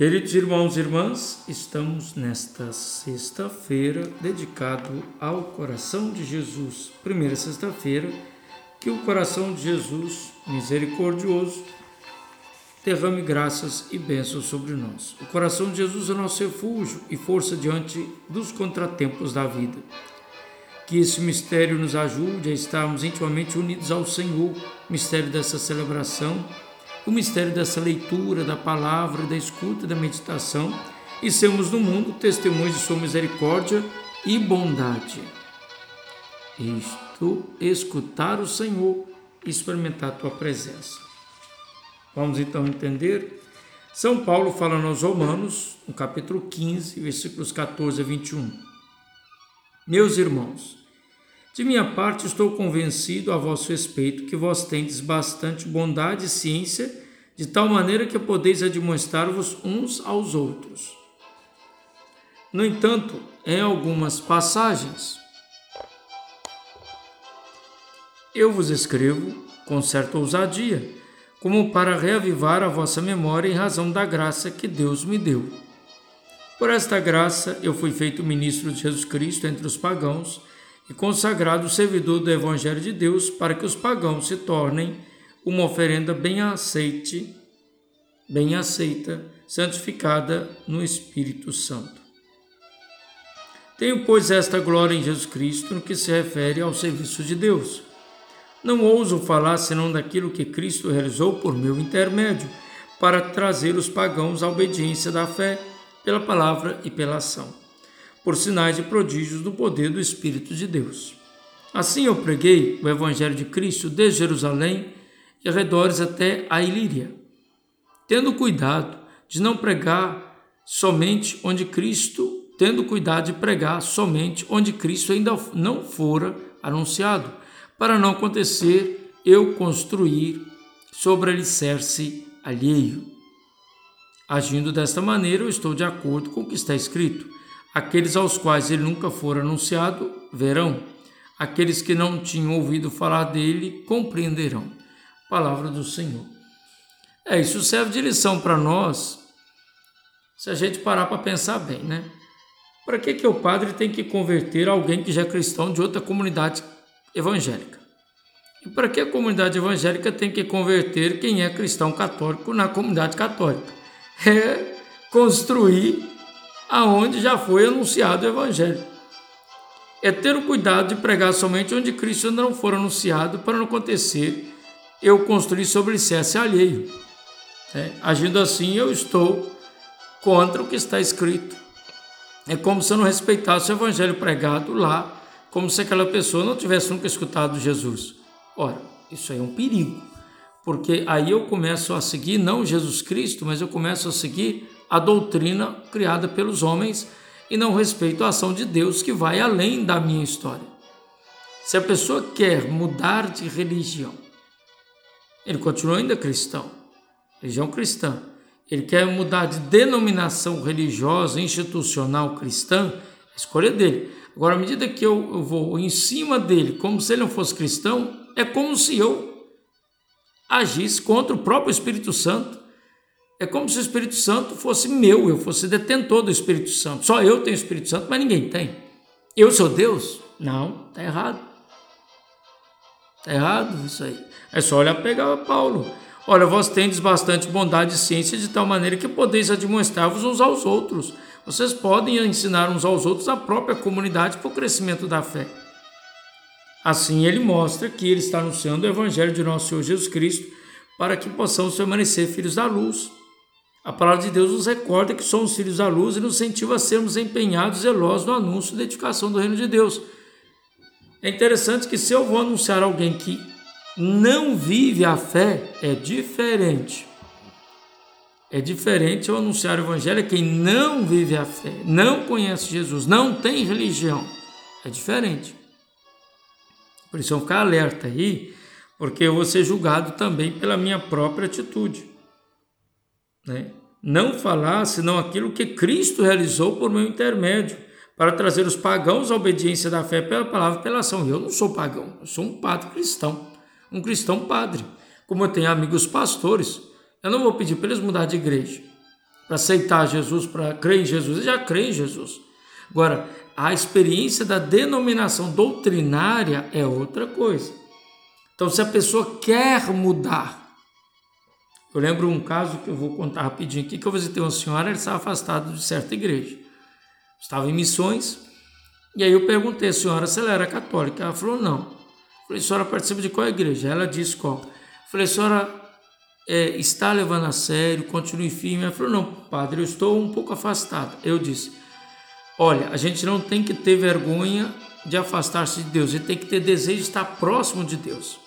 Queridos irmãos e irmãs, estamos nesta sexta-feira dedicado ao coração de Jesus. Primeira sexta-feira, que o coração de Jesus, misericordioso, derrame graças e bênçãos sobre nós. O coração de Jesus é nosso refúgio e força diante dos contratempos da vida. Que esse mistério nos ajude a estarmos intimamente unidos ao Senhor, mistério dessa celebração o mistério dessa leitura da palavra, da escuta, da meditação e sermos no mundo testemunhos de Sua misericórdia e bondade. Isto, escutar o Senhor e experimentar a Tua presença. Vamos então entender? São Paulo fala nos Romanos, no capítulo 15, versículos 14 a 21. Meus irmãos, de minha parte, estou convencido a vosso respeito que vós tendes bastante bondade e ciência, de tal maneira que podeis admoestar-vos uns aos outros. No entanto, em algumas passagens, eu vos escrevo com certa ousadia, como para reavivar a vossa memória em razão da graça que Deus me deu. Por esta graça eu fui feito ministro de Jesus Cristo entre os pagãos e consagrado servidor do Evangelho de Deus para que os pagãos se tornem uma oferenda bem aceite, bem aceita, santificada no Espírito Santo. Tenho, pois, esta glória em Jesus Cristo no que se refere ao serviço de Deus. Não ouso falar senão daquilo que Cristo realizou por meu intermédio, para trazer os pagãos à obediência da fé pela palavra e pela ação por sinais e prodígios do poder do Espírito de Deus. Assim eu preguei o Evangelho de Cristo desde Jerusalém e arredores até a Ilíria, tendo cuidado de não pregar somente onde Cristo, tendo cuidado de pregar somente onde Cristo ainda não fora anunciado, para não acontecer eu construir sobre alicerce alheio. Agindo desta maneira, eu estou de acordo com o que está escrito Aqueles aos quais ele nunca for anunciado verão, aqueles que não tinham ouvido falar dele compreenderão. Palavra do Senhor. É, isso serve de lição para nós, se a gente parar para pensar bem, né? Para que, que o padre tem que converter alguém que já é cristão de outra comunidade evangélica? E para que a comunidade evangélica tem que converter quem é cristão católico na comunidade católica? É construir aonde já foi anunciado o Evangelho. É ter o cuidado de pregar somente onde Cristo não for anunciado, para não acontecer eu construir sobre alicerce alheio. É, agindo assim, eu estou contra o que está escrito. É como se eu não respeitasse o Evangelho pregado lá, como se aquela pessoa não tivesse nunca escutado Jesus. Ora, isso aí é um perigo, porque aí eu começo a seguir não Jesus Cristo, mas eu começo a seguir a doutrina criada pelos homens e não respeito a ação de Deus que vai além da minha história. Se a pessoa quer mudar de religião, ele continua ainda cristão, religião cristã. Ele quer mudar de denominação religiosa, institucional cristã, a escolha dele. Agora, à medida que eu, vou em cima dele, como se ele não fosse cristão, é como se eu agisse contra o próprio Espírito Santo é como se o Espírito Santo fosse meu, eu fosse detentor do Espírito Santo. Só eu tenho o Espírito Santo, mas ninguém tem. Eu sou Deus? Não, está errado. Está errado isso aí. É só olhar pegar Paulo. Olha, vós tendes bastante bondade e ciência de tal maneira que podeis admoestar-vos uns aos outros. Vocês podem ensinar uns aos outros a própria comunidade para o crescimento da fé. Assim ele mostra que ele está anunciando o Evangelho de nosso Senhor Jesus Cristo para que possamos permanecer filhos da luz. A palavra de Deus nos recorda que somos filhos da luz e nos incentiva a sermos empenhados e zelosos no anúncio da edificação do reino de Deus. É interessante que se eu vou anunciar alguém que não vive a fé, é diferente. É diferente eu anunciar o evangelho a quem não vive a fé, não conhece Jesus, não tem religião. É diferente. Por isso ficar alerta aí, porque eu vou ser julgado também pela minha própria atitude né? não falar senão aquilo que Cristo realizou por meu intermédio, para trazer os pagãos à obediência da fé pela palavra e pela ação. Eu não sou pagão, eu sou um padre cristão, um cristão padre. Como eu tenho amigos pastores, eu não vou pedir para eles mudar de igreja, para aceitar Jesus, para crer em Jesus, ele já crê em Jesus. Agora, a experiência da denominação doutrinária é outra coisa. Então, se a pessoa quer mudar, eu lembro um caso que eu vou contar rapidinho aqui, que eu visitei uma senhora, ela estava afastada de certa igreja. Estava em missões, e aí eu perguntei à senhora se ela era católica. Ela falou, não. Falei, a senhora participa de qual igreja? Ela disse qual. Falei, a senhora é, está levando a sério, continue firme. Ela falou: Não, padre, eu estou um pouco afastada. Eu disse: Olha, a gente não tem que ter vergonha de afastar-se de Deus, a gente tem que ter desejo de estar próximo de Deus.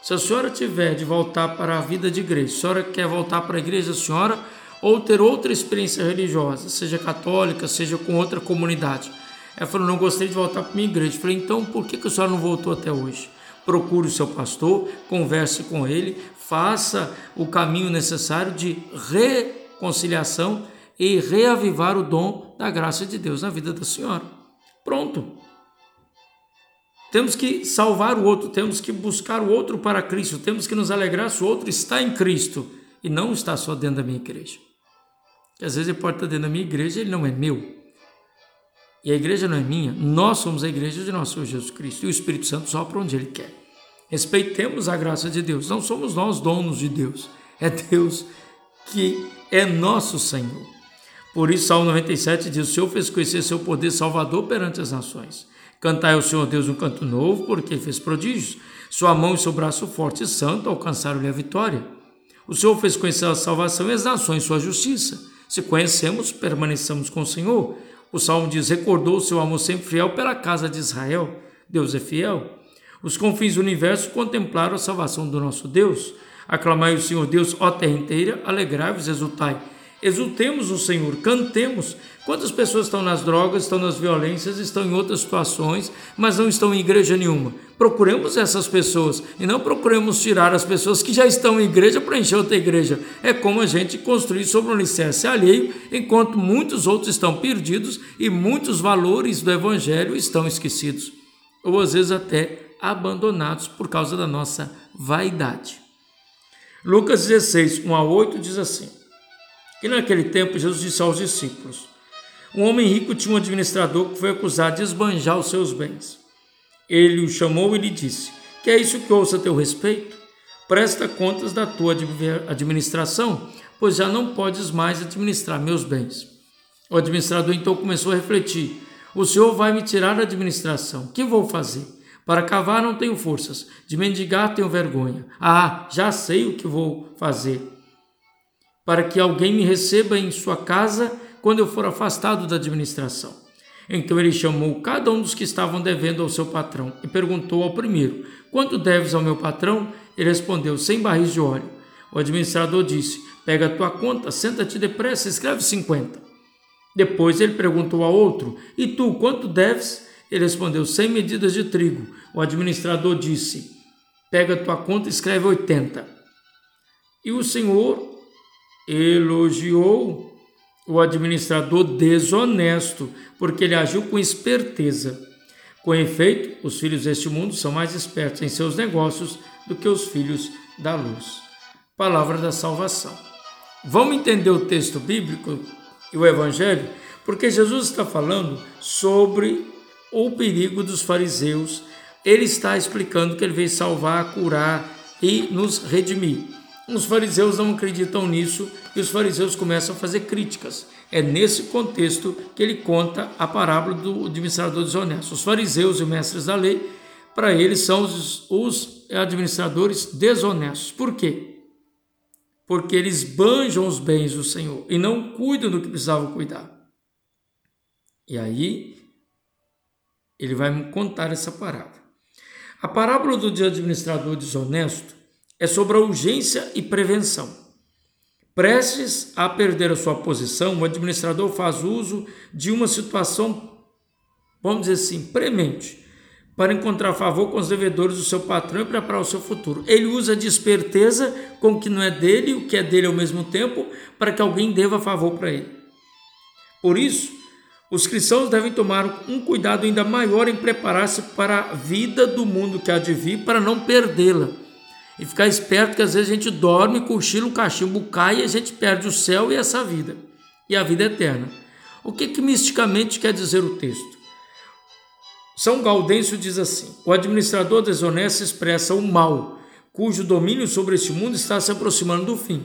Se a senhora tiver de voltar para a vida de igreja, a senhora quer voltar para a igreja da senhora ou ter outra experiência religiosa, seja católica, seja com outra comunidade. Ela falou: Não gostei de voltar para a minha igreja. Eu falei: Então por que, que a senhora não voltou até hoje? Procure o seu pastor, converse com ele, faça o caminho necessário de reconciliação e reavivar o dom da graça de Deus na vida da senhora. Pronto. Temos que salvar o outro, temos que buscar o outro para Cristo, temos que nos alegrar se o outro está em Cristo e não está só dentro da minha igreja. Porque às vezes ele pode estar dentro da minha igreja ele não é meu. E a igreja não é minha, nós somos a igreja de nosso Senhor Jesus Cristo e o Espírito Santo sopra onde ele quer. Respeitemos a graça de Deus. Não somos nós donos de Deus. É Deus que é nosso Senhor. Por isso, Salmo 97 diz: O Senhor fez conhecer seu poder salvador perante as nações. Cantai ao Senhor Deus um canto novo, porque fez prodígios. Sua mão e seu braço forte e santo alcançaram-lhe a vitória. O Senhor fez conhecer a salvação e as nações sua justiça. Se conhecemos, permaneçamos com o Senhor. O Salmo diz: Recordou o seu amor sempre fiel pela casa de Israel. Deus é fiel. Os confins do universo contemplaram a salvação do nosso Deus. Aclamai o Senhor Deus, ó terra inteira, alegrai-vos, exultai. Exultemos o Senhor, cantemos. Quantas pessoas estão nas drogas, estão nas violências, estão em outras situações, mas não estão em igreja nenhuma? Procuremos essas pessoas e não procuremos tirar as pessoas que já estão em igreja para encher outra igreja. É como a gente construir sobre um alicerce alheio, enquanto muitos outros estão perdidos e muitos valores do Evangelho estão esquecidos. Ou às vezes até abandonados por causa da nossa vaidade. Lucas 16, 1 a 8 diz assim: que naquele tempo Jesus disse aos discípulos: Um homem rico tinha um administrador que foi acusado de esbanjar os seus bens. Ele o chamou e lhe disse: Que é isso que ouço a teu respeito? Presta contas da tua administração, pois já não podes mais administrar meus bens. O administrador então começou a refletir: O senhor vai me tirar a administração, que vou fazer? Para cavar não tenho forças, de mendigar tenho vergonha. Ah, já sei o que vou fazer. Para que alguém me receba em sua casa quando eu for afastado da administração. Então ele chamou cada um dos que estavam devendo ao seu patrão e perguntou ao primeiro: Quanto deves ao meu patrão? Ele respondeu: Cem barris de óleo. O administrador disse: Pega a tua conta, senta-te depressa, escreve cinquenta. Depois ele perguntou ao outro: E tu, quanto deves? Ele respondeu: Cem medidas de trigo. O administrador disse: Pega tua conta e escreve 80. E o senhor elogiou o administrador desonesto, porque ele agiu com esperteza. Com efeito, os filhos deste mundo são mais espertos em seus negócios do que os filhos da luz. Palavra da salvação. Vamos entender o texto bíblico e o evangelho, porque Jesus está falando sobre o perigo dos fariseus. Ele está explicando que ele veio salvar, curar e nos redimir. Os fariseus não acreditam nisso e os fariseus começam a fazer críticas. É nesse contexto que ele conta a parábola do administrador desonesto. Os fariseus e mestres da lei, para eles, são os, os administradores desonestos. Por quê? Porque eles banjam os bens do Senhor e não cuidam do que precisavam cuidar. E aí ele vai me contar essa parábola. A parábola do administrador desonesto é sobre a urgência e prevenção. Prestes a perder a sua posição, o administrador faz uso de uma situação, vamos dizer assim, premente, para encontrar favor com os devedores do seu patrão e preparar o seu futuro. Ele usa de esperteza com o que não é dele e o que é dele ao mesmo tempo, para que alguém deva favor para ele. Por isso, os cristãos devem tomar um cuidado ainda maior em preparar-se para a vida do mundo que há de vir, para não perdê-la. E ficar esperto que às vezes a gente dorme, cochila, o cachimbo cai e a gente perde o céu e essa vida. e a vida eterna. O que, que misticamente quer dizer o texto? São Gaudêncio diz assim: o administrador desonesto expressa o mal, cujo domínio sobre este mundo está se aproximando do fim.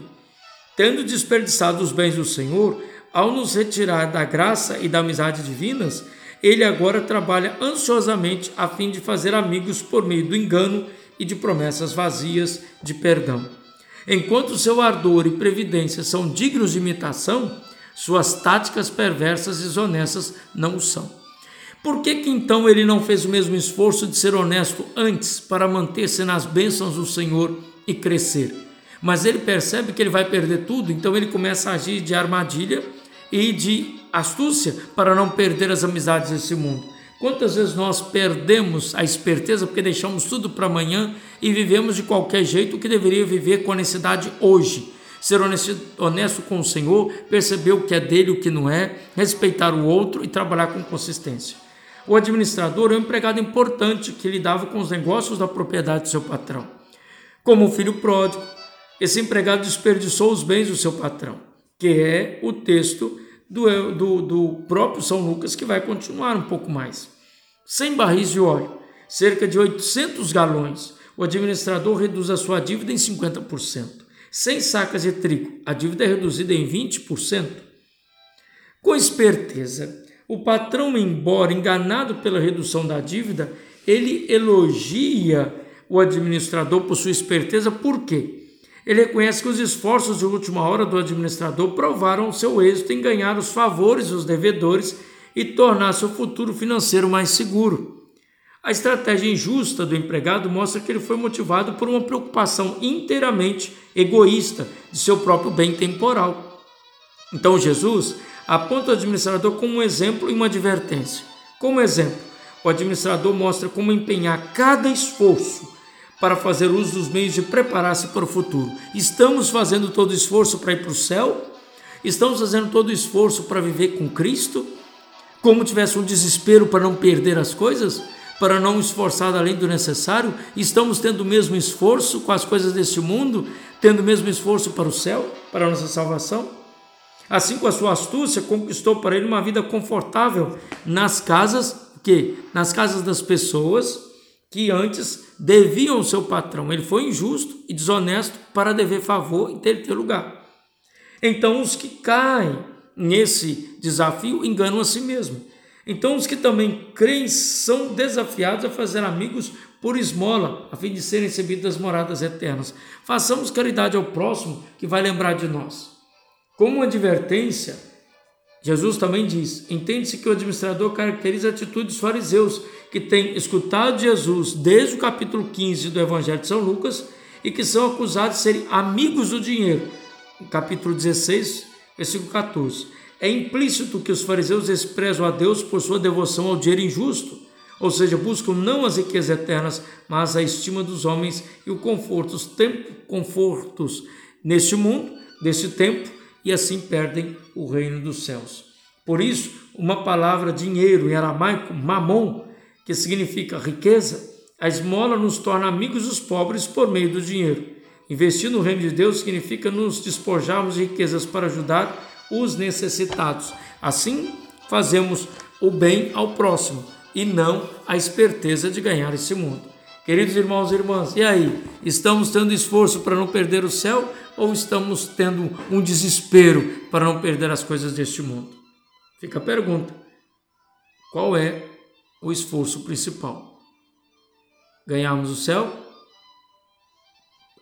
Tendo desperdiçado os bens do Senhor, ao nos retirar da graça e da amizade divinas, ele agora trabalha ansiosamente a fim de fazer amigos por meio do engano e de promessas vazias de perdão. Enquanto seu ardor e previdência são dignos de imitação, suas táticas perversas e desonestas não o são. Por que, que então ele não fez o mesmo esforço de ser honesto antes para manter-se nas bênçãos do Senhor e crescer? Mas ele percebe que ele vai perder tudo, então ele começa a agir de armadilha e de astúcia para não perder as amizades desse mundo. Quantas vezes nós perdemos a esperteza porque deixamos tudo para amanhã e vivemos de qualquer jeito o que deveria viver com a necessidade hoje? Ser honesto, honesto com o Senhor, perceber o que é dele e o que não é, respeitar o outro e trabalhar com consistência. O administrador é um empregado importante que lidava com os negócios da propriedade do seu patrão. Como o filho pródigo, esse empregado desperdiçou os bens do seu patrão, que é o texto do, do, do próprio São Lucas, que vai continuar um pouco mais. 100 barris de óleo, cerca de 800 galões. O administrador reduz a sua dívida em 50%. 100 sacas de trigo, a dívida é reduzida em 20%. Com esperteza, o patrão, embora enganado pela redução da dívida, ele elogia o administrador por sua esperteza, por quê? Ele reconhece que os esforços de última hora do administrador provaram seu êxito em ganhar os favores dos devedores e tornar seu futuro financeiro mais seguro. A estratégia injusta do empregado mostra que ele foi motivado por uma preocupação inteiramente egoísta de seu próprio bem temporal. Então Jesus aponta o administrador como um exemplo e uma advertência. Como exemplo, o administrador mostra como empenhar cada esforço para fazer uso dos meios de preparar-se para o futuro. Estamos fazendo todo o esforço para ir para o céu? Estamos fazendo todo o esforço para viver com Cristo? Como tivesse um desespero para não perder as coisas? Para não esforçar além do necessário? Estamos tendo o mesmo esforço com as coisas deste mundo? Tendo o mesmo esforço para o céu? Para a nossa salvação? Assim, com a sua astúcia, conquistou para ele uma vida confortável nas casas, que nas casas das pessoas que antes deviam ao seu patrão. Ele foi injusto e desonesto para dever favor e ter, ter lugar. Então, os que caem nesse desafio enganam a si mesmo. Então, os que também creem são desafiados a fazer amigos por esmola, a fim de serem recebidos das moradas eternas. Façamos caridade ao próximo que vai lembrar de nós. Como advertência, Jesus também diz: entende-se que o administrador caracteriza a atitude dos fariseus, que têm escutado Jesus desde o capítulo 15 do Evangelho de São Lucas e que são acusados de serem amigos do dinheiro. Capítulo 16, versículo 14. É implícito que os fariseus desprezam a Deus por sua devoção ao dinheiro injusto, ou seja, buscam não as riquezas eternas, mas a estima dos homens e o conforto, os confortos neste mundo, deste tempo, e assim perdem o reino dos céus. Por isso, uma palavra dinheiro em aramaico, mamon, que significa riqueza, a esmola nos torna amigos dos pobres por meio do dinheiro. Investir no reino de Deus significa nos despojarmos de riquezas para ajudar os necessitados. Assim, fazemos o bem ao próximo e não a esperteza de ganhar esse mundo. Queridos irmãos e irmãs, e aí? Estamos tendo esforço para não perder o céu ou estamos tendo um desespero para não perder as coisas deste mundo? Fica a pergunta: qual é o esforço principal? Ganharmos o céu?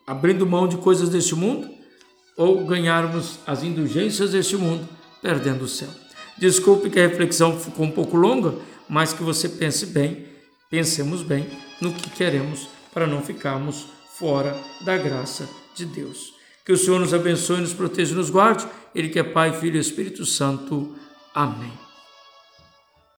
Abrindo mão de coisas deste mundo? Ou ganharmos as indulgências deste mundo, perdendo o céu? Desculpe que a reflexão ficou um pouco longa, mas que você pense bem, pensemos bem no que queremos para não ficarmos fora da graça de Deus. Que o Senhor nos abençoe, nos proteja e nos guarde. Ele que é Pai, Filho e Espírito Santo. Amém.